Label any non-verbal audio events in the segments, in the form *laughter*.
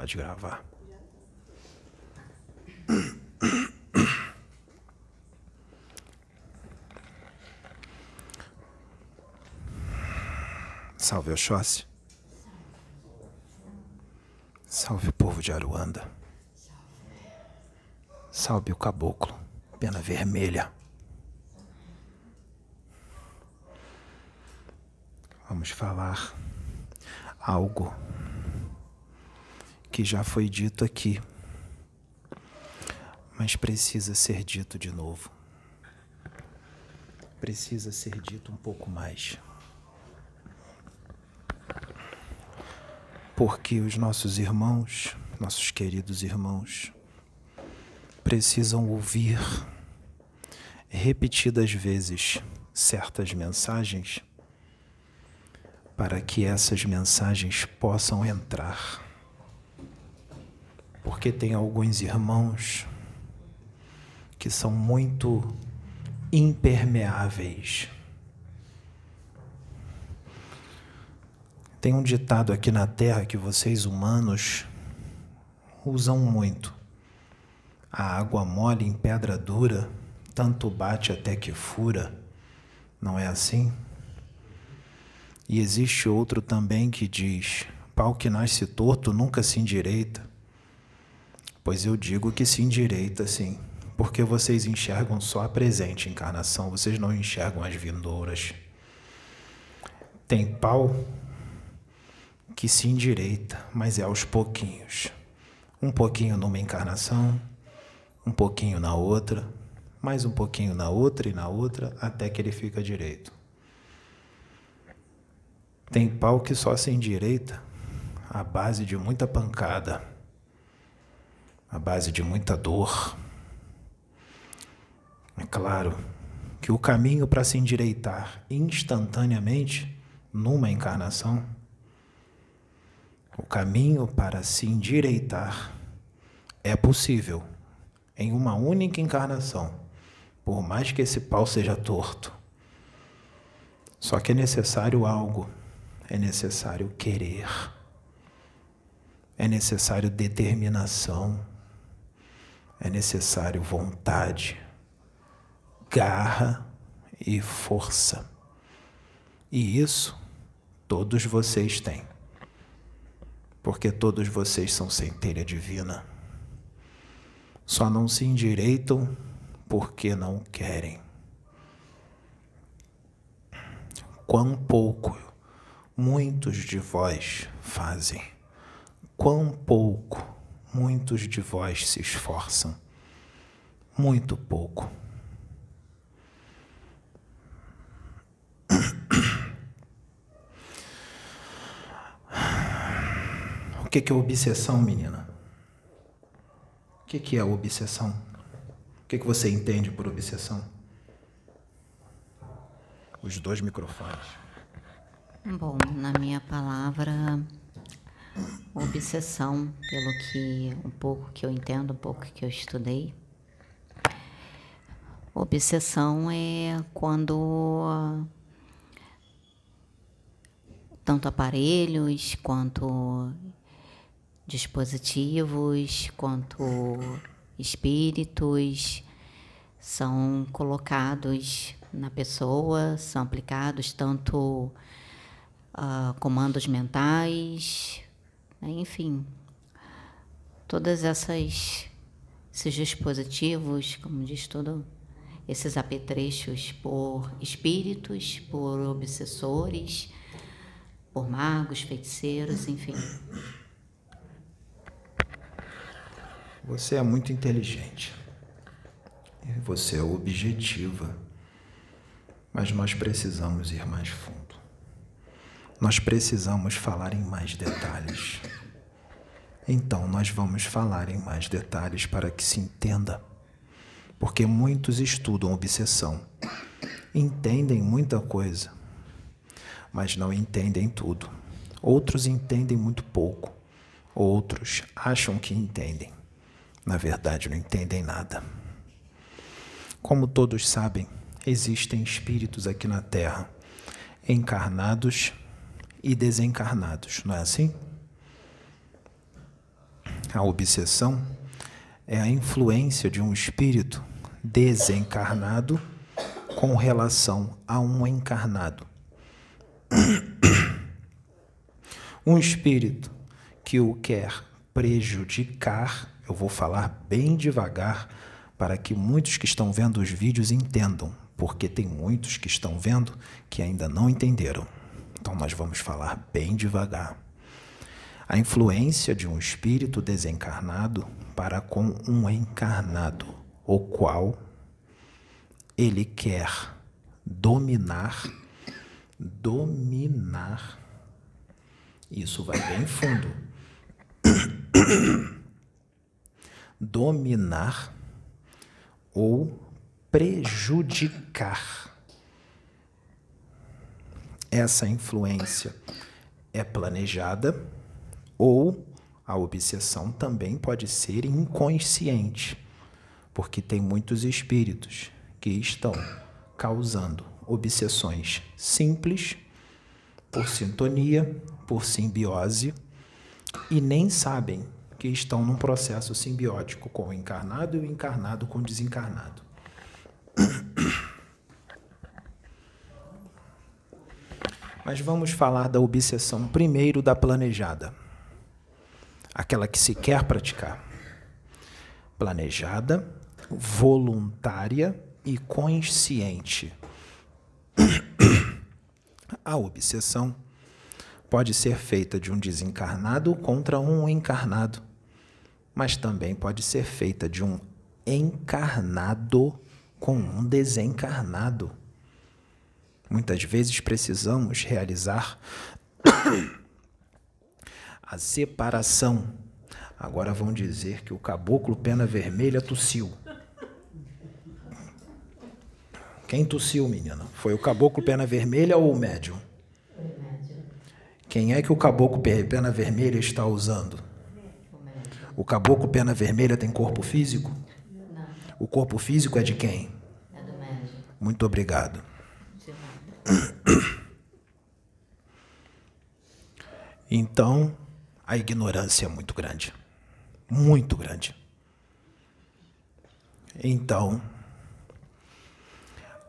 Pode gravar. Salve Oxóssi. Salve o povo de Aruanda. Salve o caboclo, pena vermelha. Vamos falar algo que já foi dito aqui, mas precisa ser dito de novo. Precisa ser dito um pouco mais. Porque os nossos irmãos, nossos queridos irmãos, precisam ouvir repetidas vezes certas mensagens para que essas mensagens possam entrar. Porque tem alguns irmãos que são muito impermeáveis. Tem um ditado aqui na Terra que vocês humanos usam muito. A água mole em pedra dura, tanto bate até que fura. Não é assim? E existe outro também que diz: pau que nasce torto nunca se endireita. Pois eu digo que se endireita sim, porque vocês enxergam só a presente encarnação, vocês não enxergam as vindouras. Tem pau que se endireita, mas é aos pouquinhos. Um pouquinho numa encarnação, um pouquinho na outra, mais um pouquinho na outra e na outra, até que ele fica direito. Tem pau que só se endireita à base de muita pancada, à base de muita dor. É claro que o caminho para se endireitar instantaneamente numa encarnação, o caminho para se endireitar é possível em uma única encarnação, por mais que esse pau seja torto. Só que é necessário algo, é necessário querer, é necessário determinação, é necessário vontade, garra e força. E isso todos vocês têm, porque todos vocês são centelha divina. Só não se endireitam porque não querem. Quão pouco muitos de vós fazem, quão pouco muitos de vós se esforçam. Muito pouco. O que é obsessão, menina? que, que é obsessão? O que você entende por obsessão? Os dois microfones. Bom, na minha palavra, obsessão, pelo que um pouco que eu entendo, um pouco que eu estudei, obsessão é quando tanto aparelhos quanto dispositivos quanto espíritos são colocados na pessoa, são aplicados tanto uh, comandos mentais? Enfim, todas essas esses dispositivos, como diz tudo, esses apetrechos por espíritos, por obsessores, por magos, feiticeiros, enfim. Você é muito inteligente. Você é objetiva. Mas nós precisamos ir mais fundo. Nós precisamos falar em mais detalhes. Então, nós vamos falar em mais detalhes para que se entenda. Porque muitos estudam obsessão, entendem muita coisa, mas não entendem tudo. Outros entendem muito pouco, outros acham que entendem na verdade não entendem nada. Como todos sabem, existem espíritos aqui na Terra, encarnados e desencarnados, não é assim? A obsessão é a influência de um espírito desencarnado com relação a um encarnado. *coughs* Um espírito que o quer prejudicar, eu vou falar bem devagar para que muitos que estão vendo os vídeos entendam, porque tem muitos que estão vendo que ainda não entenderam. Então nós vamos falar bem devagar. A influência de um espírito desencarnado para com um encarnado, o qual ele quer dominar, dominar. Isso vai bem fundo. *coughs* dominar ou prejudicar. Essa influência é planejada ou a obsessão também pode ser inconsciente, porque tem muitos espíritos que estão causando obsessões simples, por sintonia, por simbiose, e nem sabem que estão num processo simbiótico com o encarnado e o encarnado com o desencarnado. Mas vamos falar da obsessão primeiro da planejada, aquela que se quer praticar. Planejada, voluntária e consciente. A obsessão pode ser feita de um desencarnado contra um encarnado, mas também pode ser feita de um encarnado com um desencarnado. Muitas vezes precisamos realizar a separação. Agora vão dizer que o caboclo pena vermelha tossiu. Quem tossiu, menina? Foi o caboclo pena vermelha ou o médium? Quem é que o caboclo pena vermelha está usando? O caboclo pena vermelha tem corpo físico? O corpo físico é de quem? É do médium. Muito obrigado. Então, a ignorância é muito grande. Muito grande. Então,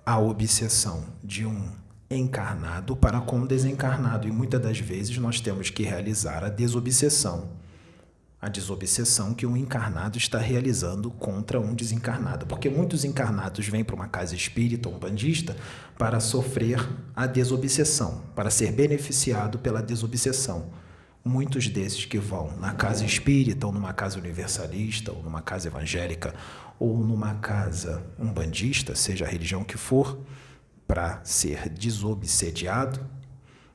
a obsessão de um encarnado para com o desencarnado. E muitas das vezes nós temos que realizar a desobsessão a desobsessão que um encarnado está realizando contra um desencarnado. Porque muitos encarnados vêm para uma casa espírita, um bandista, para sofrer a desobsessão, para ser beneficiado pela desobsessão. Muitos desses que vão na casa espírita, ou numa casa universalista, ou numa casa evangélica, ou numa casa umbandista, seja a religião que for, para ser desobsediado,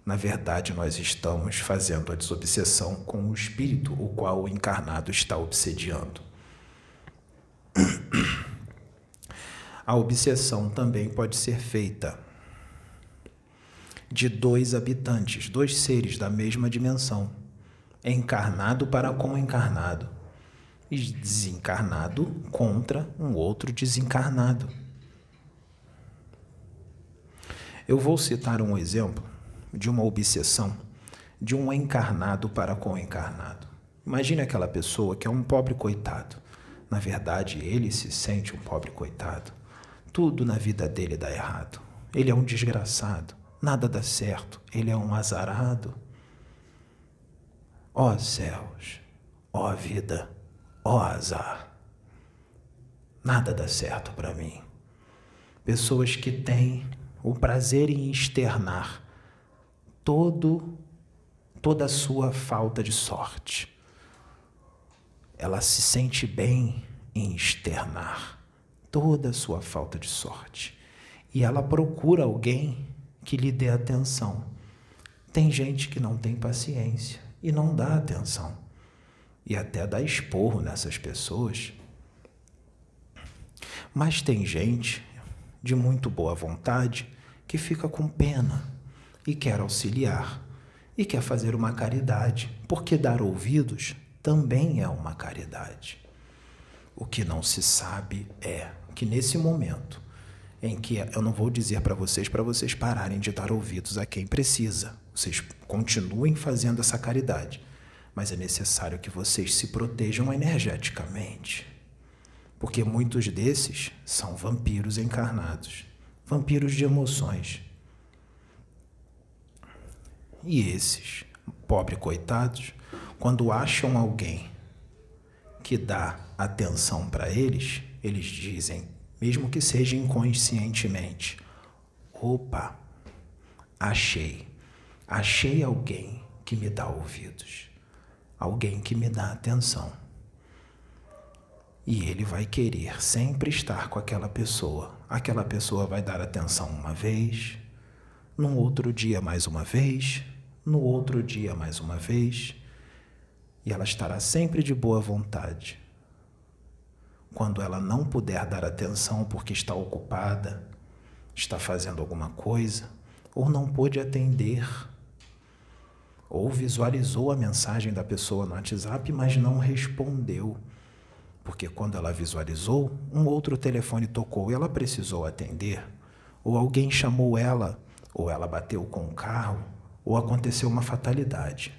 na verdade, nós estamos fazendo a desobsessão com o espírito, o qual o encarnado está obsediando. A obsessão também pode ser feita de dois habitantes, dois seres da mesma dimensão, encarnado para com encarnado e desencarnado contra um outro desencarnado. Eu vou citar um exemplo de uma obsessão de um encarnado para com o encarnado. Imagine aquela pessoa que é um pobre coitado. Na verdade, ele se sente um pobre coitado. Tudo na vida dele dá errado. Ele é um desgraçado. Nada dá certo. Ele é um azarado. Ó oh, céus, ó oh, vida, ó oh, azar. Nada dá certo para mim. Pessoas que têm o prazer em externar todo toda a sua falta de sorte. Ela se sente bem em externar toda a sua falta de sorte. E ela procura alguém que lhe dê atenção. Tem gente que não tem paciência e não dá atenção. E até dá esporro nessas pessoas. Mas tem gente de muito boa vontade que fica com pena e quer auxiliar e quer fazer uma caridade, porque dar ouvidos também é uma caridade. O que não se sabe é que nesse momento em que eu não vou dizer para vocês para vocês pararem de dar ouvidos a quem precisa, vocês continuem fazendo essa caridade, mas é necessário que vocês se protejam energeticamente. Porque muitos desses são vampiros encarnados, vampiros de emoções. E esses, pobres coitados, quando acham alguém que dá atenção para eles, eles dizem, mesmo que seja inconscientemente: opa, achei, achei alguém que me dá ouvidos alguém que me dá atenção. E ele vai querer sempre estar com aquela pessoa. Aquela pessoa vai dar atenção uma vez, no outro dia mais uma vez, no outro dia mais uma vez, e ela estará sempre de boa vontade. Quando ela não puder dar atenção porque está ocupada, está fazendo alguma coisa, ou não pôde atender, ou visualizou a mensagem da pessoa no WhatsApp, mas não respondeu. Porque quando ela visualizou, um outro telefone tocou e ela precisou atender, ou alguém chamou ela, ou ela bateu com o carro, ou aconteceu uma fatalidade.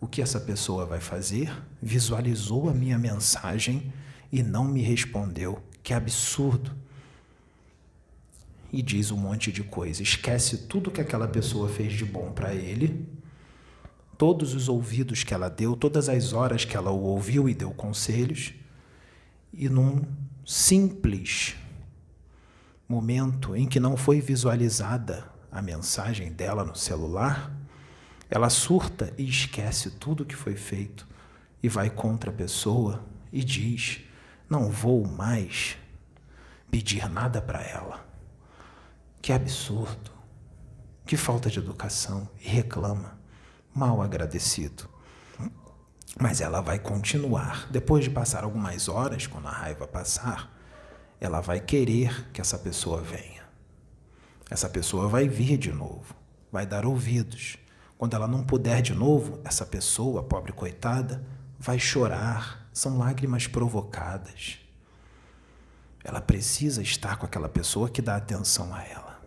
O que essa pessoa vai fazer? Visualizou a minha mensagem e não me respondeu. Que absurdo! E diz um monte de coisa. Esquece tudo que aquela pessoa fez de bom para ele todos os ouvidos que ela deu, todas as horas que ela o ouviu e deu conselhos, e num simples momento em que não foi visualizada a mensagem dela no celular, ela surta e esquece tudo que foi feito e vai contra a pessoa e diz: Não vou mais pedir nada para ela. Que absurdo, que falta de educação, e reclama mal agradecido. Mas ela vai continuar. Depois de passar algumas horas, quando a raiva passar, ela vai querer que essa pessoa venha. Essa pessoa vai vir de novo, vai dar ouvidos. Quando ela não puder de novo, essa pessoa, pobre coitada, vai chorar. São lágrimas provocadas. Ela precisa estar com aquela pessoa que dá atenção a ela.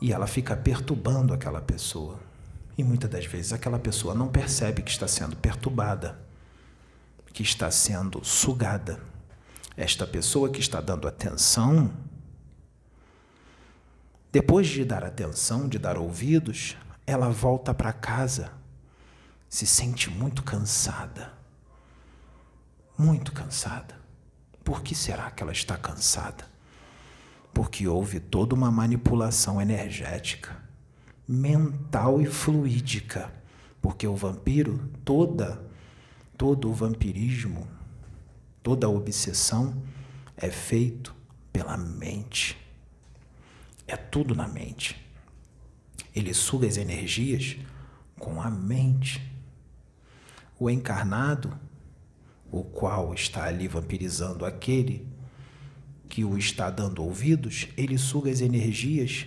E ela fica perturbando aquela pessoa. E muitas das vezes aquela pessoa não percebe que está sendo perturbada, que está sendo sugada. Esta pessoa que está dando atenção, depois de dar atenção, de dar ouvidos, ela volta para casa, se sente muito cansada. Muito cansada. Por que será que ela está cansada? Porque houve toda uma manipulação energética mental e fluídica, porque o vampiro, toda todo o vampirismo, toda a obsessão é feito pela mente. É tudo na mente. Ele suga as energias com a mente. O encarnado, o qual está ali vampirizando aquele que o está dando ouvidos, ele suga as energias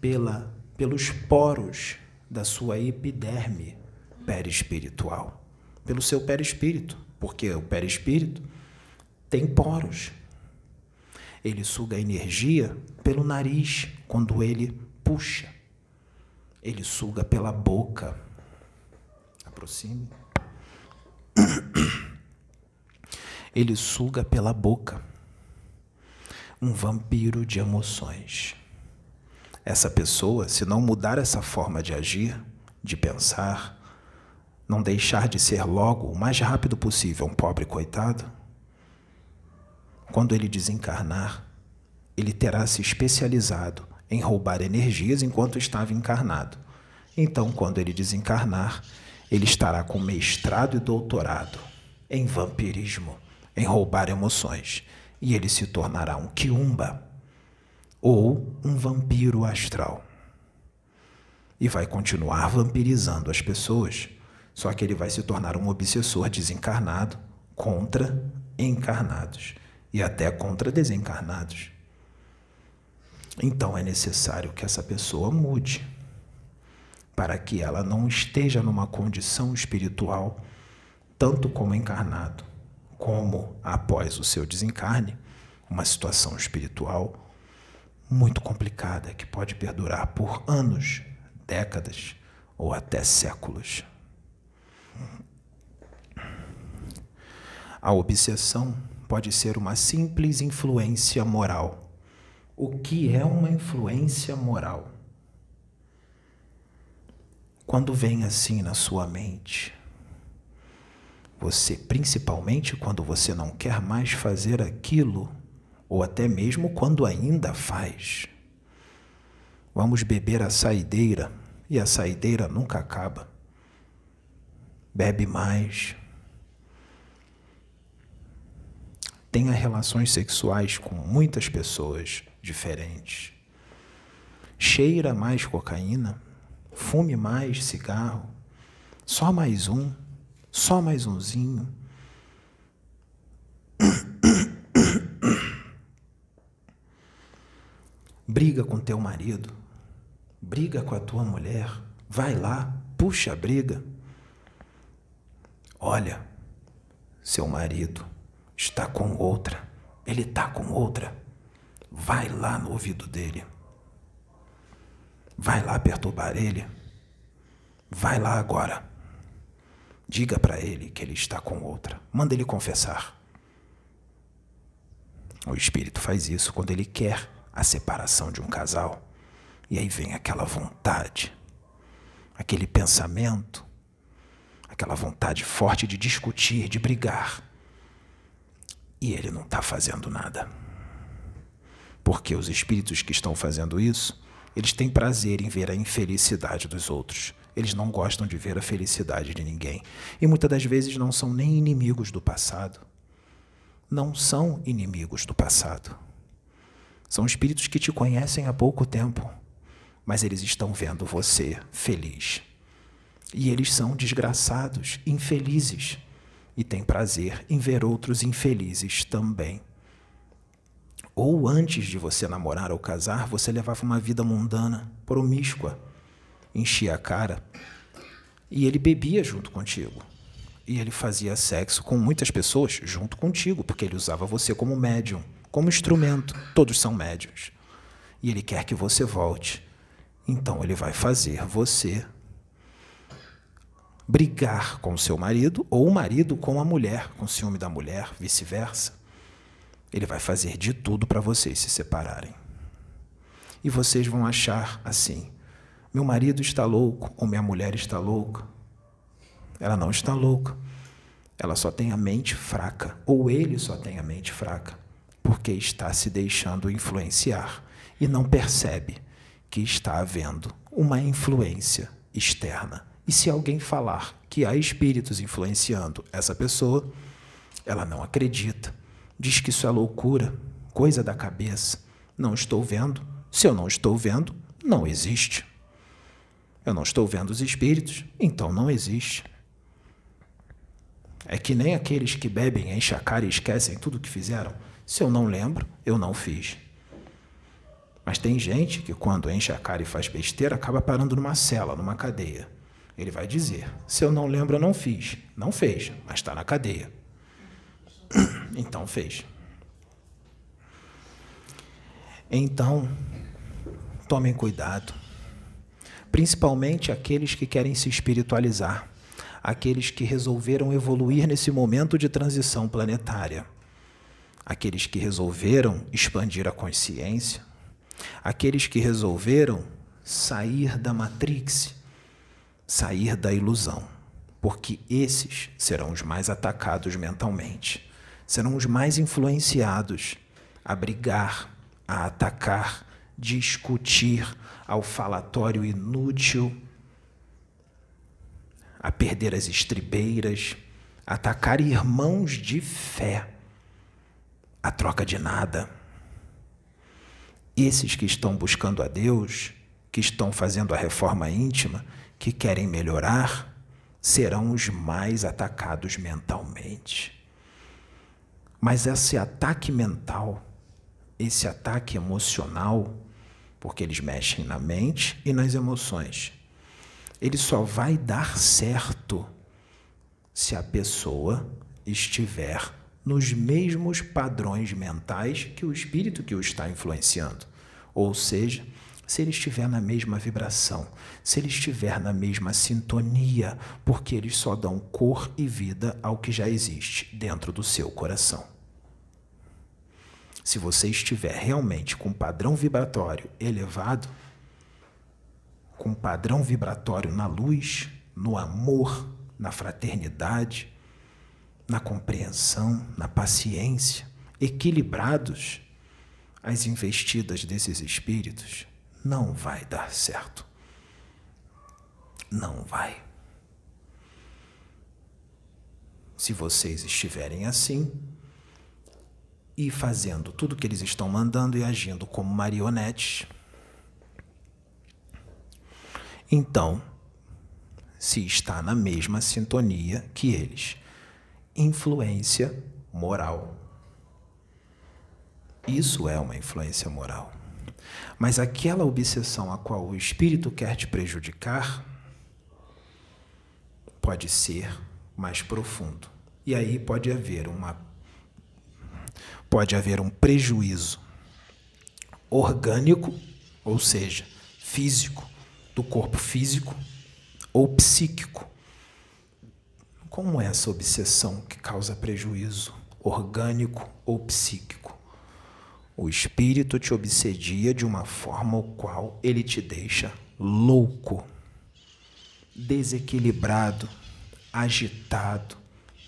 pela pelos poros da sua epiderme perispiritual, pelo seu perispírito, porque o perispírito tem poros. Ele suga energia pelo nariz quando ele puxa. Ele suga pela boca. Aproxime. *clears throat* Ele suga pela boca. Um vampiro de emoções. Essa pessoa, se não mudar essa forma de agir, de pensar, não deixar de ser logo o mais rápido possível um pobre coitado, quando ele desencarnar, ele terá se especializado em roubar energias enquanto estava encarnado. Então, quando ele desencarnar, ele estará com mestrado e doutorado em vampirismo, em roubar emoções, e ele se tornará um quiumba ou um vampiro astral. E vai continuar vampirizando as pessoas, só que ele vai se tornar um obsessor desencarnado contra encarnados e até contra desencarnados. Então é necessário que essa pessoa mude para que ela não esteja numa condição espiritual, tanto como encarnado, como após o seu desencarne, uma situação espiritual muito complicada que pode perdurar por anos, décadas ou até séculos. A obsessão pode ser uma simples influência moral. O que é uma influência moral? Quando vem assim na sua mente, você, principalmente quando você não quer mais fazer aquilo, ou até mesmo quando ainda faz. Vamos beber a saideira, e a saideira nunca acaba. Bebe mais. Tenha relações sexuais com muitas pessoas diferentes. Cheira mais cocaína. Fume mais cigarro. Só mais um. Só mais umzinho. *coughs* Briga com teu marido. Briga com a tua mulher. Vai lá, puxa a briga. Olha, seu marido está com outra. Ele está com outra. Vai lá no ouvido dele. Vai lá perturbar ele. Vai lá agora. Diga para ele que ele está com outra. Manda ele confessar. O espírito faz isso quando ele quer a separação de um casal. E aí vem aquela vontade, aquele pensamento, aquela vontade forte de discutir, de brigar. E ele não está fazendo nada. Porque os espíritos que estão fazendo isso, eles têm prazer em ver a infelicidade dos outros. Eles não gostam de ver a felicidade de ninguém. E muitas das vezes não são nem inimigos do passado. Não são inimigos do passado. São espíritos que te conhecem há pouco tempo, mas eles estão vendo você feliz. E eles são desgraçados, infelizes, e têm prazer em ver outros infelizes também. Ou antes de você namorar ou casar, você levava uma vida mundana, promíscua enchia a cara. E ele bebia junto contigo. E ele fazia sexo com muitas pessoas junto contigo, porque ele usava você como médium, como instrumento. Todos são médiums. E ele quer que você volte. Então ele vai fazer você brigar com seu marido ou o marido com a mulher, com ciúme da mulher, vice-versa. Ele vai fazer de tudo para vocês se separarem. E vocês vão achar assim: meu marido está louco ou minha mulher está louca. Ela não está louca. Ela só tem a mente fraca, ou ele só tem a mente fraca, porque está se deixando influenciar e não percebe que está havendo uma influência externa. E se alguém falar que há espíritos influenciando essa pessoa, ela não acredita. Diz que isso é loucura, coisa da cabeça. Não estou vendo. Se eu não estou vendo, não existe. Eu não estou vendo os espíritos, então não existe. É que nem aqueles que bebem, enchem a cara e esquecem tudo o que fizeram. Se eu não lembro, eu não fiz. Mas tem gente que, quando enche a cara e faz besteira, acaba parando numa cela, numa cadeia. Ele vai dizer: se eu não lembro, eu não fiz. Não fez, mas está na cadeia. *clears throat* Então fez. Então, tomem cuidado principalmente aqueles que querem se espiritualizar, aqueles que resolveram evoluir nesse momento de transição planetária, aqueles que resolveram expandir a consciência, aqueles que resolveram sair da matrix, sair da ilusão, porque esses serão os mais atacados mentalmente, serão os mais influenciados a brigar, a atacar, discutir, ao falatório inútil, a perder as estribeiras, atacar irmãos de fé, a troca de nada. Esses que estão buscando a Deus, que estão fazendo a reforma íntima, que querem melhorar, serão os mais atacados mentalmente. Mas esse ataque mental, esse ataque emocional, porque eles mexem na mente e nas emoções. Ele só vai dar certo se a pessoa estiver nos mesmos padrões mentais que o espírito que o está influenciando. Ou seja, se ele estiver na mesma vibração, se ele estiver na mesma sintonia, porque eles só dão cor e vida ao que já existe dentro do seu coração. Se você estiver realmente com padrão vibratório elevado, com padrão vibratório na luz, no amor, na fraternidade, na compreensão, na paciência, equilibrados, as investidas desses espíritos não vai dar certo. Não vai. Se vocês estiverem assim e fazendo tudo o que eles estão mandando e agindo como marionetes, então se está na mesma sintonia que eles. Influência moral. Isso é uma influência moral. Mas aquela obsessão a qual o espírito quer te prejudicar pode ser mais profundo. E aí pode haver uma pode haver um prejuízo orgânico, ou seja, físico, do corpo físico ou psíquico. Como é essa obsessão que causa prejuízo orgânico ou psíquico? O espírito te obsedia de uma forma o qual ele te deixa louco, desequilibrado, agitado,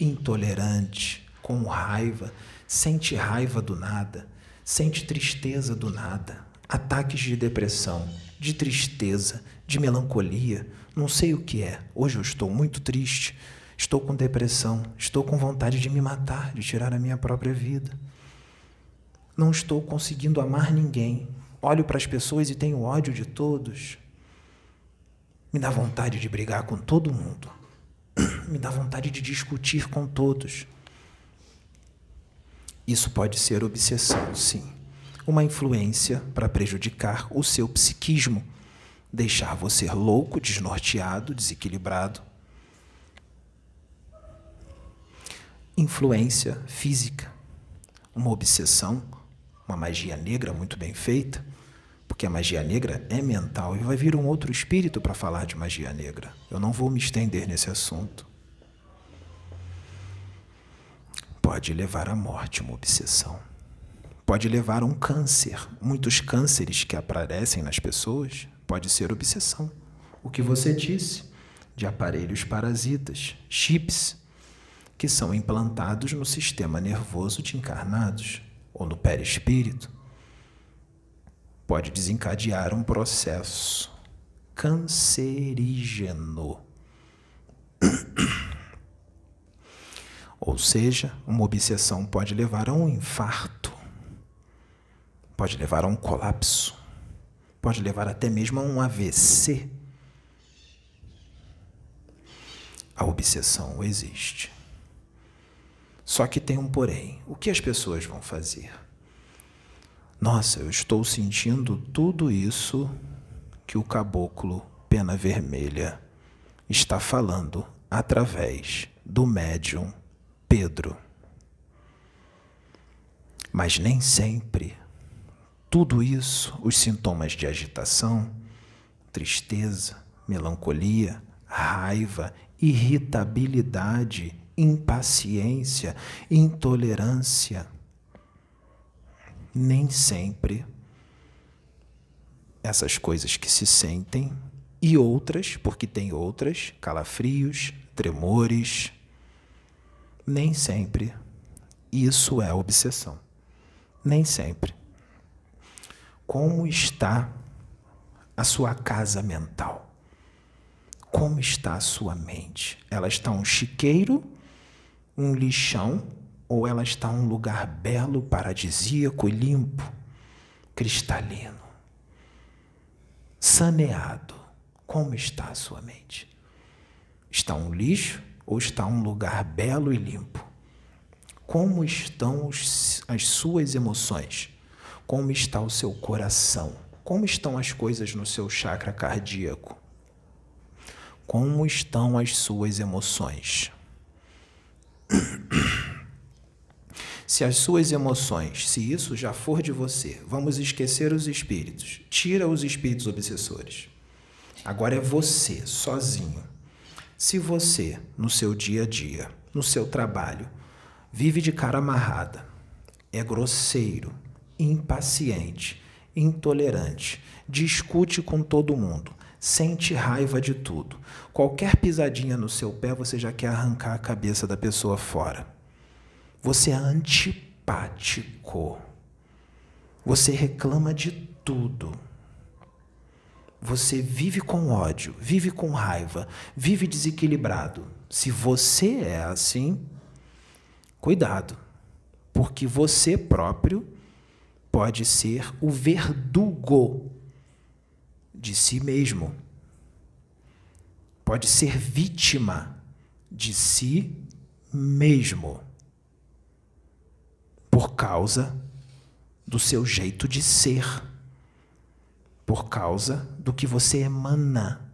intolerante, com raiva, sente raiva do nada, sente tristeza do nada, ataques de depressão, de tristeza, de melancolia, não sei o que é. Hoje eu estou muito triste, estou com depressão, estou com vontade de me matar, de tirar a minha própria vida. Não estou conseguindo amar ninguém. Olho para as pessoas e tenho ódio de todos. Me dá vontade de brigar com todo mundo. *clears throat* Me dá vontade de discutir com todos. Isso pode ser obsessão, sim. Uma influência para prejudicar o seu psiquismo, deixar você louco, desnorteado, desequilibrado. Influência física, uma obsessão uma magia negra muito bem feita, porque a magia negra é mental e vai vir um outro espírito para falar de magia negra. Eu não vou me estender nesse assunto. Pode levar à morte uma obsessão. Pode levar a um câncer. Muitos cânceres que aparecem nas pessoas pode ser obsessão. O que você disse de aparelhos parasitas, chips, que são implantados no sistema nervoso de encarnados ou no perispírito, pode desencadear um processo cancerígeno. Ou seja, uma obsessão pode levar a um infarto, pode levar a um colapso, pode levar até mesmo a um AVC. A obsessão existe. Só que tem um porém. O que as pessoas vão fazer? Nossa, eu estou sentindo tudo isso que o caboclo Pena Vermelha está falando através do médium Pedro. Mas nem sempre tudo isso, os sintomas de agitação, tristeza, melancolia, raiva, irritabilidade impaciência, intolerância. Nem sempre essas coisas que se sentem e outras, porque tem outras, calafrios, tremores, nem sempre isso é obsessão. Nem sempre. Como está a sua casa mental? Como está a sua mente? Ela está um chiqueiro um lixão ou ela está um lugar belo, paradisíaco, limpo, cristalino, saneado? Como está a sua mente? Está um lixo ou está um lugar belo e limpo? Como estão os, as suas emoções? Como está o seu coração? Como estão as coisas no seu chakra cardíaco? Como estão as suas emoções? Se as suas emoções, se isso já for de você, vamos esquecer os espíritos. Tira os espíritos obsessores. Agora é você, sozinho. Se você, no seu dia a dia, no seu trabalho, vive de cara amarrada, é grosseiro, impaciente, intolerante, discute com todo mundo, sente raiva de tudo. Qualquer pisadinha no seu pé, você já quer arrancar a cabeça da pessoa fora. Você é antipático. Você reclama de tudo. Você vive com ódio, vive com raiva, vive desequilibrado. Se você é assim, cuidado, porque você próprio pode ser o verdugo de si mesmo. Pode ser vítima de si mesmo. Por causa do seu jeito de ser. Por causa do que você emana,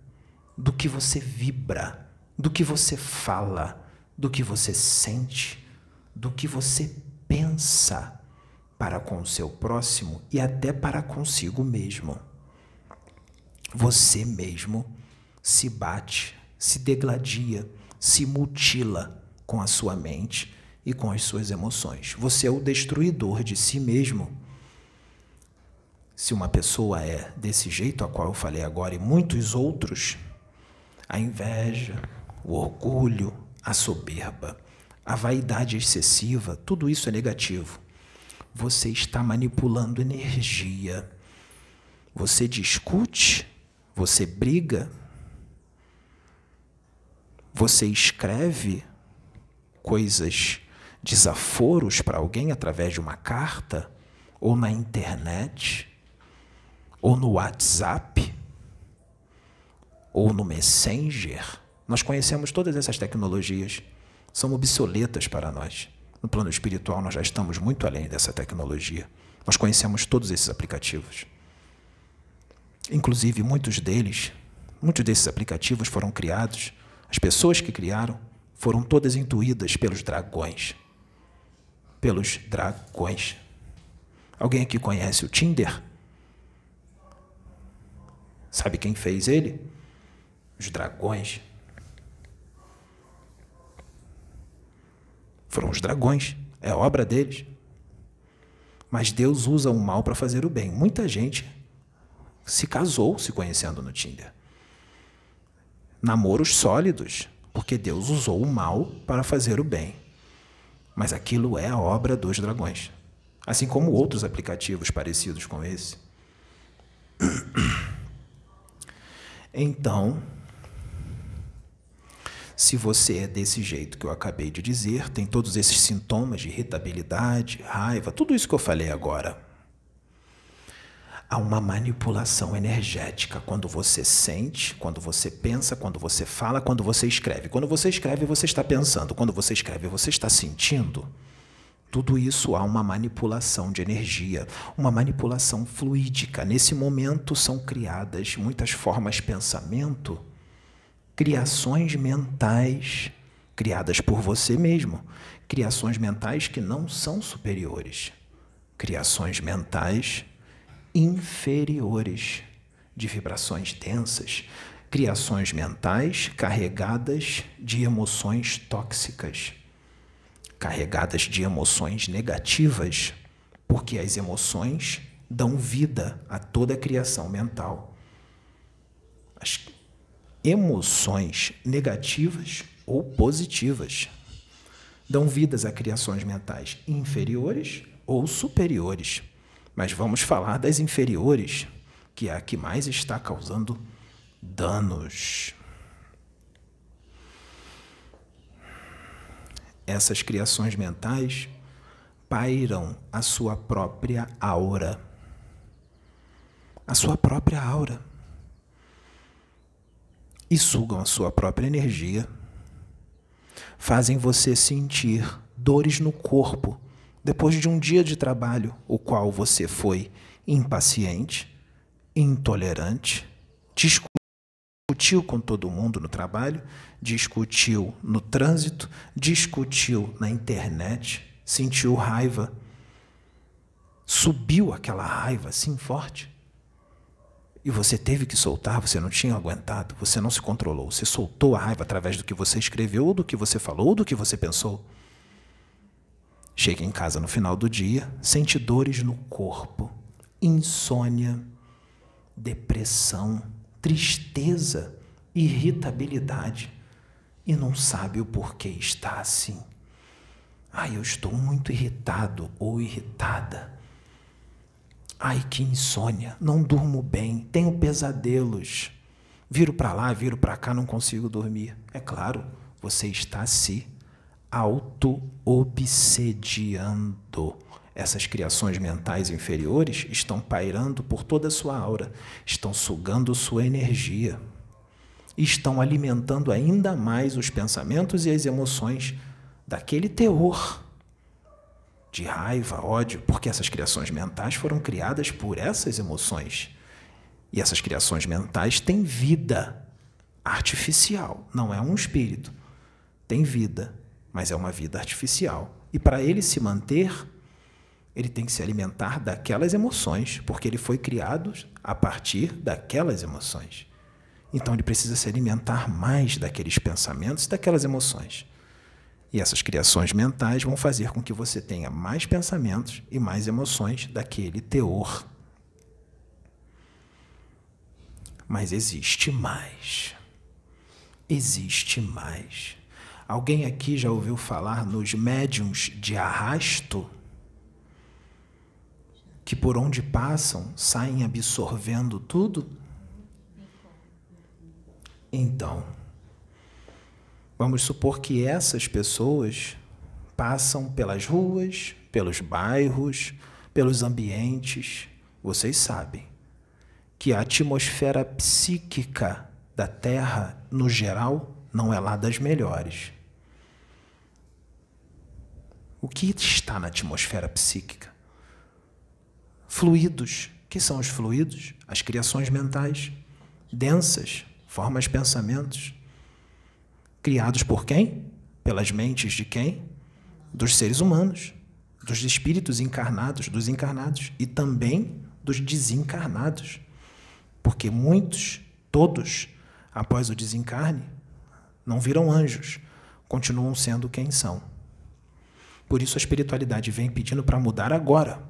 do que você vibra, do que você fala, do que você sente, do que você pensa para com o seu próximo e até para consigo mesmo você mesmo se bate, se degladia, se mutila com a sua mente e com as suas emoções. Você é o destruidor de si mesmo. Se uma pessoa é desse jeito a qual eu falei agora e muitos outros, a inveja, o orgulho, a soberba, a vaidade excessiva, tudo isso é negativo. Você está manipulando energia. Você discute você briga? Você escreve coisas, desaforos para alguém através de uma carta? Ou na internet? Ou no WhatsApp? Ou no Messenger? Nós conhecemos todas essas tecnologias. São obsoletas para nós. No plano espiritual, nós já estamos muito além dessa tecnologia. Nós conhecemos todos esses aplicativos. Inclusive, muitos deles, muitos desses aplicativos foram criados, as pessoas que criaram foram todas intuídas pelos dragões. Pelos dragões. Alguém aqui conhece o Tinder? Sabe quem fez ele? Os dragões. Foram os dragões. É obra deles. Mas Deus usa o mal para fazer o bem. Muita gente se casou se conhecendo no Tinder. Namoros sólidos, porque Deus usou o mal para fazer o bem. Mas aquilo é a obra dos dragões. Assim como outros aplicativos parecidos com esse. *clears throat* Então, se você é desse jeito que eu acabei de dizer, tem todos esses sintomas de irritabilidade, raiva, tudo isso que eu falei agora, Há uma manipulação energética quando você sente, quando você pensa, quando você fala, quando você escreve. Quando você escreve, você está pensando. Quando você escreve, você está sentindo. Tudo isso há uma manipulação de energia, uma manipulação fluídica. Nesse momento são criadas muitas formas de pensamento, criações mentais criadas por você mesmo, criações mentais que não são superiores, criações mentais inferiores, de vibrações densas, criações mentais carregadas de emoções tóxicas, carregadas de emoções negativas, porque as emoções dão vida a toda a criação mental. As emoções negativas ou positivas dão vidas a criações mentais inferiores ou superiores. Mas vamos falar das inferiores, que é a que mais está causando danos. Essas criações mentais pairam a sua própria aura. A sua própria aura. E sugam a sua própria energia. Fazem você sentir dores no corpo depois de um dia de trabalho, o qual você foi impaciente, intolerante, discutiu com todo mundo no trabalho, discutiu no trânsito, discutiu na internet, sentiu raiva, subiu aquela raiva assim forte. E você teve que soltar, você não tinha aguentado, você não se controlou, você soltou a raiva através do que você escreveu, ou do que você falou, ou do que você pensou. Chega em casa no final do dia, sente dores no corpo, insônia, depressão, tristeza, irritabilidade e não sabe o porquê está assim. Ai, eu estou muito irritado ou irritada. Ai, que insônia, não durmo bem, tenho pesadelos. Viro para lá, viro para cá, não consigo dormir. É claro, você está se auto-obsediando. Essas criações mentais inferiores estão pairando por toda a sua aura, estão sugando sua energia, estão alimentando ainda mais os pensamentos e as emoções daquele teor de raiva, ódio, porque essas criações mentais foram criadas por essas emoções. E essas criações mentais têm vida artificial, não é um espírito. Tem vida, mas é uma vida artificial. E para ele se manter, ele tem que se alimentar daquelas emoções, porque ele foi criado a partir daquelas emoções. Então ele precisa se alimentar mais daqueles pensamentos e daquelas emoções. E essas criações mentais vão fazer com que você tenha mais pensamentos e mais emoções daquele teor. Mas existe mais. Existe mais. Alguém aqui já ouviu falar nos médiums de arrasto? Que por onde passam saem absorvendo tudo? Então, Vamos supor que essas pessoas passam pelas ruas, pelos bairros, pelos ambientes. Vocês sabem que a atmosfera psíquica da Terra, no geral, não é lá das melhores. O que está na atmosfera psíquica? Fluidos. que são os fluidos? As criações mentais densas, formas pensamentos Criados por quem? Pelas mentes de quem? Dos seres humanos, dos espíritos encarnados, dos encarnados e também dos desencarnados. Porque muitos, todos, após o desencarne, não viram anjos, continuam sendo quem são. Por isso a espiritualidade vem pedindo para mudar agora,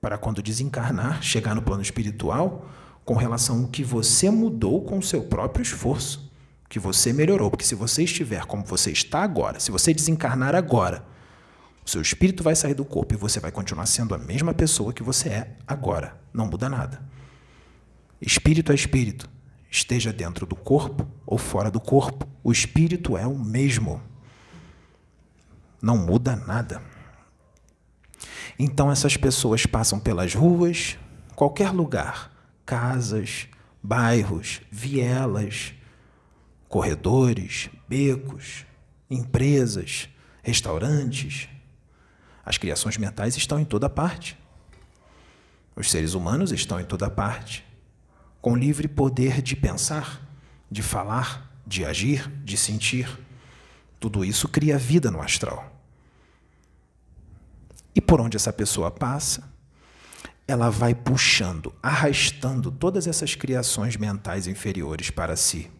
para quando desencarnar, chegar no plano espiritual com relação ao que você mudou com o seu próprio esforço que você melhorou, porque se você estiver como você está agora, se você desencarnar agora, o seu espírito vai sair do corpo e você vai continuar sendo a mesma pessoa que você é agora. Não muda nada. Espírito é espírito, esteja dentro do corpo ou fora do corpo, o espírito é o mesmo. Não muda nada. Então essas pessoas passam pelas ruas, qualquer lugar, casas, bairros, vielas, corredores, becos, empresas, restaurantes. As criações mentais estão em toda parte. Os seres humanos estão em toda parte, com livre poder de pensar, de falar, de agir, de sentir. Tudo isso cria vida no astral. E por onde essa pessoa passa, ela vai puxando, arrastando todas essas criações mentais inferiores para si.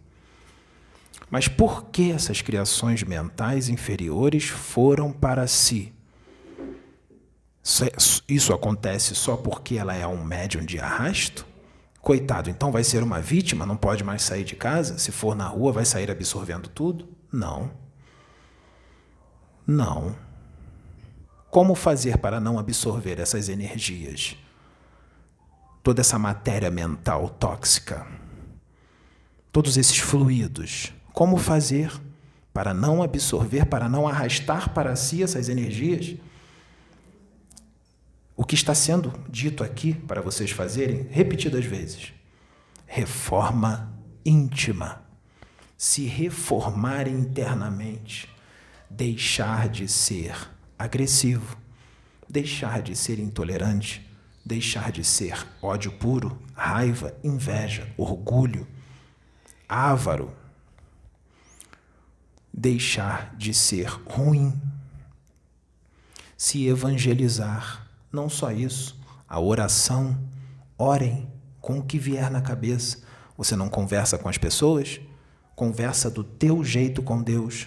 Mas por que essas criações mentais inferiores foram para si? Isso acontece só porque ela é um médium de arrasto? Coitado, então vai ser uma vítima, não pode mais sair de casa? Se for na rua, vai sair absorvendo tudo? Não. Não. Como fazer para não absorver essas energias? Toda essa matéria mental tóxica? Todos esses fluidos? Como fazer para não absorver, para não arrastar para si essas energias? O que está sendo dito aqui para vocês fazerem repetidas vezes: reforma íntima. Se reformar internamente, deixar de ser agressivo, deixar de ser intolerante, deixar de ser ódio puro, raiva, inveja, orgulho, avaro, deixar de ser ruim. se evangelizar. Não só isso, a oração. Orem com o que vier na cabeça. Você não conversa com as pessoas? Conversa do teu jeito com Deus.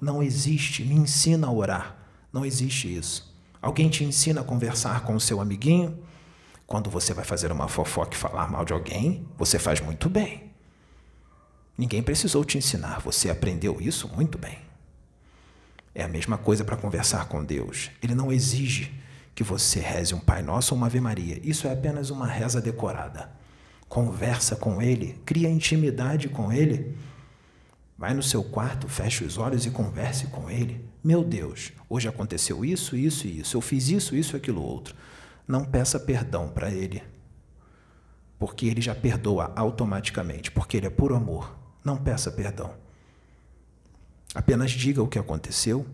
Não existe, me ensina a orar. Não existe isso. Alguém te ensina a conversar com o seu amiguinho? Quando você vai fazer uma fofoca e falar mal de alguém, você faz muito bem. Ninguém precisou te ensinar, você aprendeu isso muito bem. É a mesma coisa para conversar com Deus. Ele não exige que você reze um Pai Nosso ou uma Ave Maria. Isso é apenas uma reza decorada. Conversa com Ele, cria intimidade com Ele. Vai no seu quarto, feche os olhos e converse com Ele. Meu Deus, hoje aconteceu isso, isso e isso. Eu fiz isso, isso e aquilo outro. Não peça perdão para Ele, porque Ele já perdoa automaticamente, porque Ele é puro amor. Não peça perdão. Apenas diga o que aconteceu,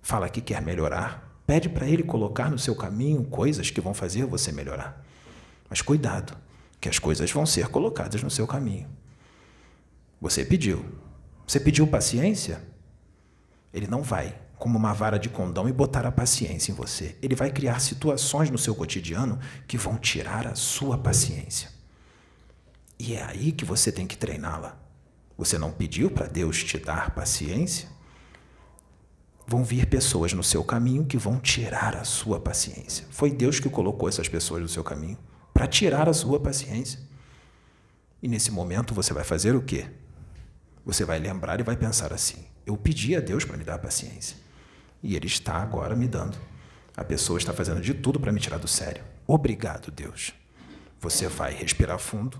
fala que quer melhorar, Pede para ele colocar no seu caminho coisas que vão fazer você melhorar. Mas cuidado, que as coisas vão ser colocadas no seu caminho. Você pediu. Você pediu paciência? Ele não vai, como uma vara de condão, e botar a paciência em você. Ele vai criar situações no seu cotidiano que vão tirar a sua paciência. E é aí que você tem que treiná-la. Você não pediu para Deus te dar paciência? vão vir pessoas no seu caminho que vão tirar a sua paciência. Foi Deus que colocou essas pessoas no seu caminho para tirar a sua paciência. E nesse momento você vai fazer o quê? Você vai lembrar e vai pensar assim: eu pedi a Deus para me dar paciência. E Ele está agora me dando. A pessoa está fazendo de tudo para me tirar do sério. Obrigado, Deus. Você vai respirar fundo,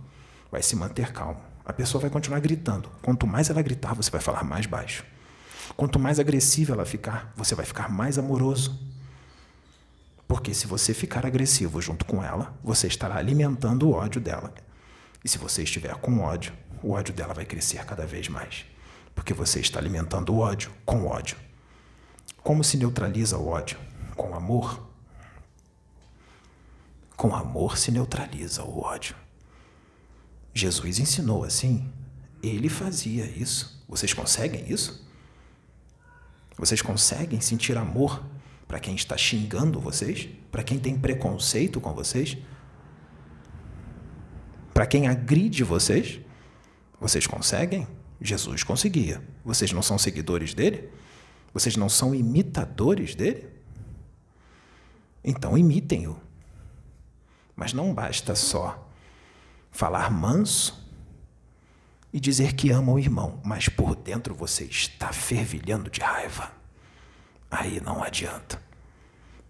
vai se manter calmo. A pessoa vai continuar gritando. Quanto mais ela gritar, você vai falar mais baixo. Quanto mais agressiva ela ficar, você vai ficar mais amoroso. Porque se você ficar agressivo junto com ela, você estará alimentando o ódio dela. E se você estiver com ódio, o ódio dela vai crescer cada vez mais. Porque você está alimentando o ódio com ódio. Como se neutraliza o ódio? Com amor. Com amor se neutraliza o ódio. Jesus ensinou assim. Ele fazia isso. Vocês conseguem isso? Vocês conseguem sentir amor para quem está xingando vocês? Para quem tem preconceito com vocês? Para quem agride vocês? Vocês conseguem? Jesus conseguia. Vocês não são seguidores dele? Vocês não são imitadores dele? Então imitem-o. Mas não basta só falar manso e dizer que ama o irmão, mas por dentro você está fervilhando de raiva. Aí não adianta.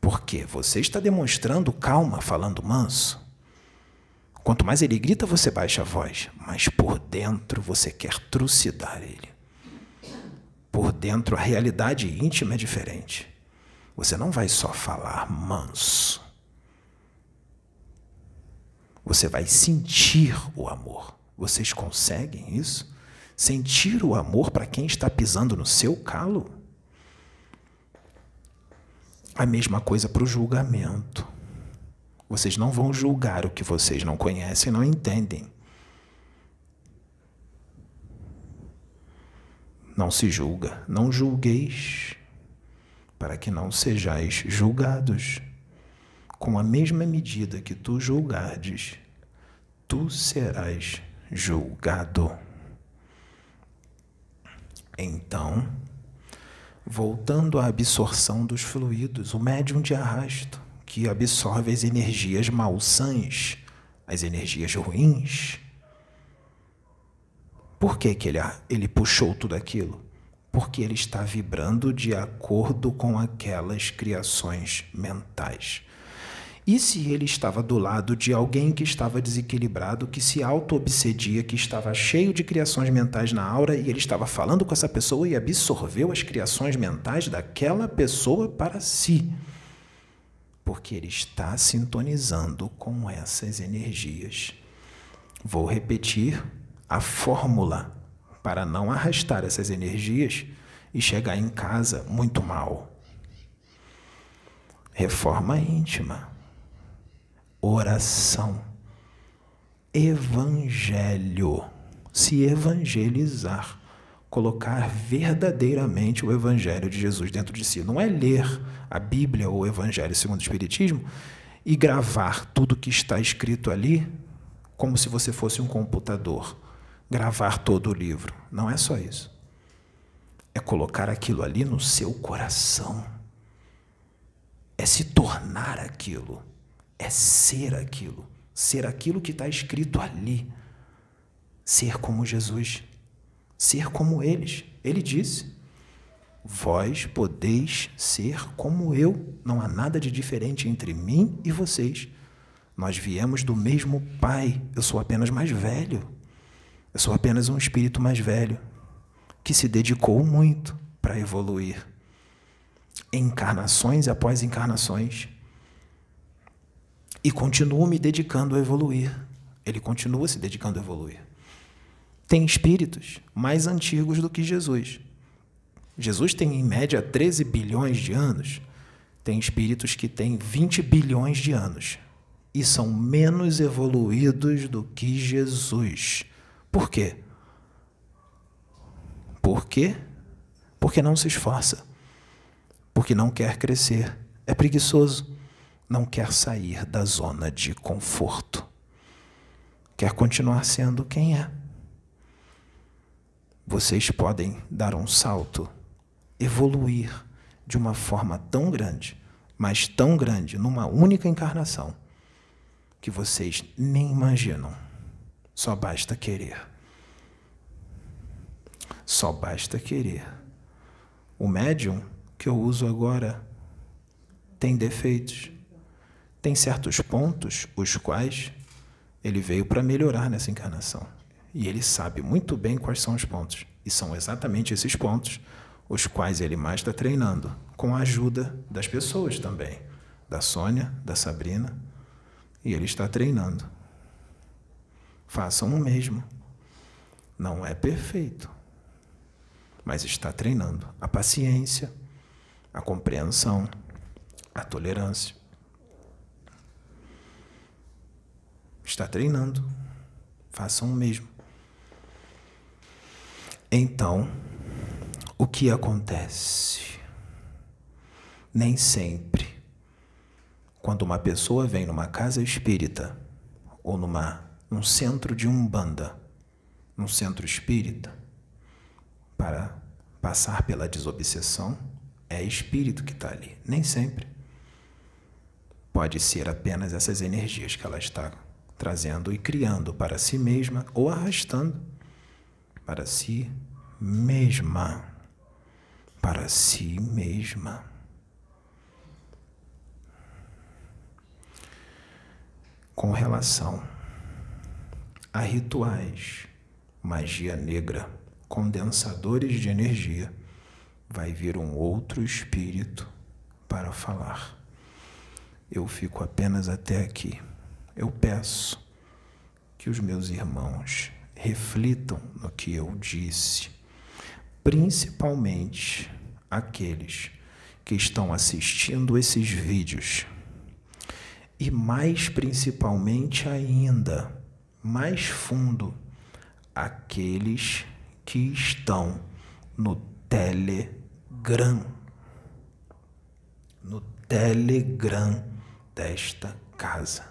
Porque você está demonstrando calma falando manso. Quanto mais ele grita, você baixa a voz, mas por dentro você quer trucidar ele. Por dentro a realidade íntima é diferente. Você não vai só falar manso. Você vai sentir o amor. Vocês conseguem isso? Sentir o amor para quem está pisando no seu calo? A mesma coisa para o julgamento. Vocês não vão julgar o que vocês não conhecem não entendem. Não se julga, não julgueis, para que não sejais julgados. Com a mesma medida que tu julgardes, tu serás julgado. Então, voltando à absorção dos fluidos, o médium de arrasto, que absorve as energias malsãs, as energias ruins. Por que, que ele, ele puxou tudo aquilo? Porque ele está vibrando de acordo com aquelas criações mentais. E se ele estava do lado de alguém que estava desequilibrado, que se auto-obsedia, que estava cheio de criações mentais na aura e ele estava falando com essa pessoa e absorveu as criações mentais daquela pessoa para si? Porque ele está sintonizando com essas energias. Vou repetir a fórmula para não arrastar essas energias e chegar em casa muito mal. Reforma íntima oração, evangelho, se evangelizar, colocar verdadeiramente o Evangelho de Jesus dentro de si. Não é ler a Bíblia ou o Evangelho segundo o Espiritismo e gravar tudo que está escrito ali como se você fosse um computador. Gravar todo o livro. Não é só isso. É colocar aquilo ali no seu coração. É se tornar aquilo. É ser aquilo. Ser aquilo que está escrito ali. Ser como Jesus ser como eles. Ele disse: Vós podeis ser como eu. Não há nada de diferente entre mim e vocês. Nós viemos do mesmo Pai. Eu sou apenas mais velho. Eu sou apenas um espírito mais velho que se dedicou muito para evoluir. Encarnações após encarnações. E continuo me dedicando a evoluir. Ele continua se dedicando a evoluir tem espíritos mais antigos do que Jesus. Jesus tem em média 13 bilhões de anos. Tem espíritos que têm 20 bilhões de anos e são menos evoluídos do que Jesus. Por quê? Por quê? Porque não se esforça. Porque não quer crescer. É preguiçoso. Não quer sair da zona de conforto. Quer continuar sendo quem é vocês podem dar um salto, evoluir de uma forma tão grande, mas tão grande, numa única encarnação, que vocês nem imaginam. Só basta querer. Só basta querer. O médium que eu uso agora tem defeitos. Tem certos pontos os quais ele veio para melhorar nessa encarnação. E ele sabe muito bem quais são os pontos. E são exatamente esses pontos os quais ele mais está treinando, com a ajuda das pessoas também, da Sônia, da Sabrina. E ele está treinando. Façam o mesmo. Não é perfeito, mas está treinando a paciência, a compreensão, a tolerância. Está treinando. Façam o mesmo. Então, o que acontece? Nem sempre, quando uma pessoa vem numa casa espírita ou numa, num centro de umbanda, num centro espírita, para passar pela desobsessão, é espírito que está ali. Nem sempre. Pode ser apenas essas energias que ela está trazendo e criando para si mesma ou arrastando para si mesma. Para si mesma. Com relação a rituais, magia negra, condensadores de energia, vai vir um outro espírito para falar. Eu fico apenas até aqui. Eu peço que os meus irmãos reflitam no que eu disse, principalmente aqueles que estão assistindo esses vídeos. E mais principalmente ainda, mais fundo, aqueles que estão no Telegram. No Telegram desta casa.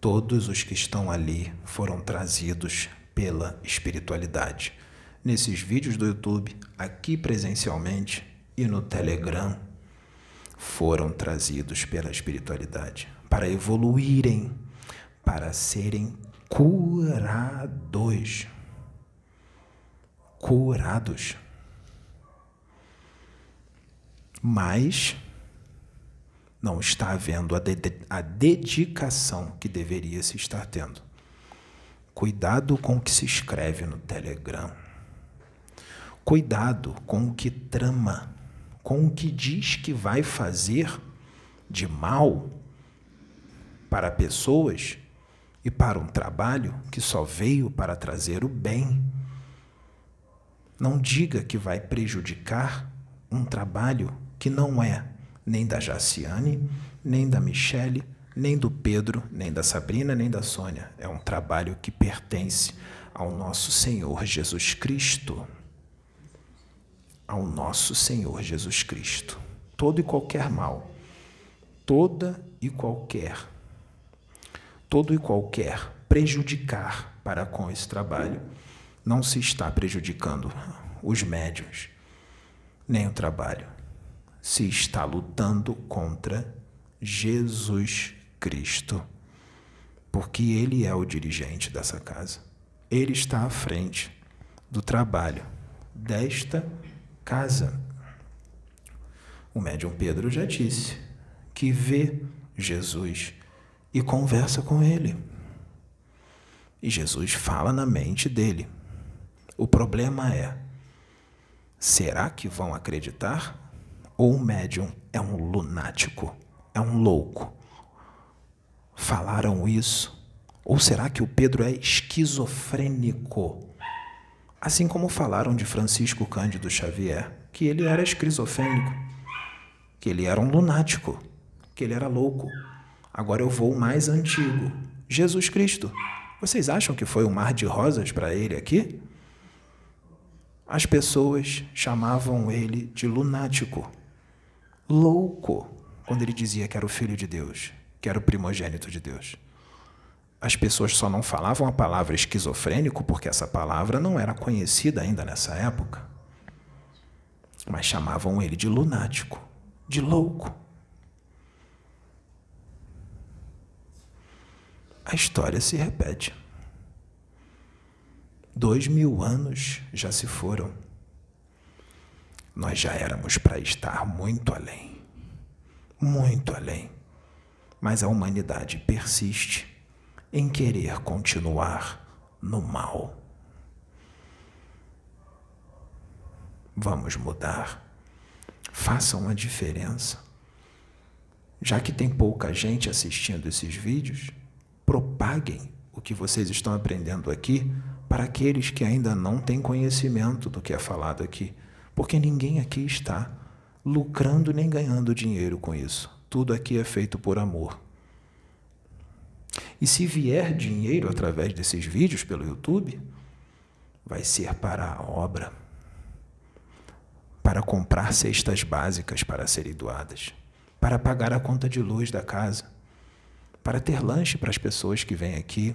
Todos os que estão ali foram trazidos pela espiritualidade. Nesses vídeos do YouTube, aqui presencialmente e no Telegram, foram trazidos pela espiritualidade para evoluírem, para serem curados. Curados. Mas não está havendo a, de a dedicação que deveria se estar tendo. Cuidado com o que se escreve no Telegram. Cuidado com o que trama, com o que diz que vai fazer de mal para pessoas e para um trabalho que só veio para trazer o bem. Não diga que vai prejudicar um trabalho que não é nem da Jaciane, nem da Michele, nem do Pedro, nem da Sabrina, nem da Sônia. É um trabalho que pertence ao nosso Senhor Jesus Cristo. ao nosso Senhor Jesus Cristo. Todo e qualquer mal, toda e qualquer, todo e qualquer prejudicar para com esse trabalho, não se está prejudicando os médios, nem o trabalho. Se está lutando contra Jesus Cristo, porque Ele é o dirigente dessa casa. Ele está à frente do trabalho desta casa. O médium Pedro já disse que vê Jesus e conversa com ele. E Jesus fala na mente dele. O problema é: será que vão acreditar? Ou o médium é um lunático, é um louco? Falaram isso? Ou será que o Pedro é esquizofrênico? Assim como falaram de Francisco Cândido Xavier, que ele era esquizofrênico, que ele era um lunático, que ele era louco. Agora eu vou mais antigo. Jesus Cristo. Vocês acham que foi um mar de rosas para ele aqui? As pessoas chamavam ele de lunático, louco, quando ele dizia que era o filho de Deus, que era o primogênito de Deus as pessoas só não falavam a palavra esquizofrênico porque essa palavra não era conhecida ainda nessa época. Mas chamavam ele de lunático, de louco. A história se repete. Dois mil anos já se foram. Nós já éramos para estar muito além, muito além. Mas a humanidade persiste em querer continuar no mal. Vamos mudar. Façam a diferença. Já que tem pouca gente assistindo esses vídeos, propaguem o que vocês estão aprendendo aqui para aqueles que ainda não têm conhecimento do que é falado aqui, porque ninguém aqui está lucrando nem ganhando dinheiro com isso. Tudo aqui é feito por amor. E se vier dinheiro através desses vídeos pelo YouTube, vai ser para a obra, para comprar cestas básicas para serem doadas, para pagar a conta de luz da casa, para ter lanche para as pessoas que vêm aqui,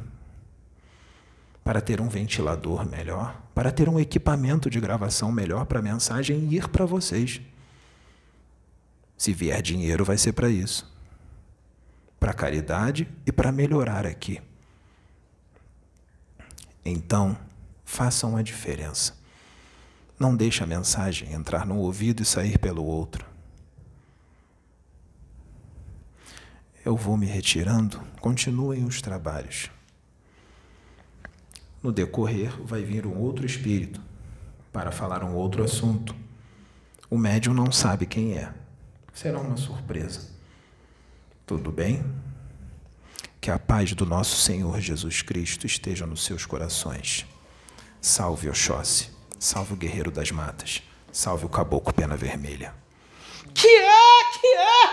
para ter um ventilador melhor, para ter um equipamento de gravação melhor para a mensagem ir para vocês. Se vier dinheiro, vai ser para isso para caridade e para melhorar aqui. Então, façam a diferença. Não deixe a mensagem entrar no ouvido e sair pelo outro. Eu vou me retirando, continuem os trabalhos. No decorrer, vai vir um outro espírito para falar um outro assunto. O médium não sabe quem é. Será uma surpresa. Tudo bem? Que a paz do nosso Senhor Jesus Cristo esteja nos seus corações. Salve Oxóssi, salve o guerreiro das matas, salve o caboclo pena vermelha. Que é, que é!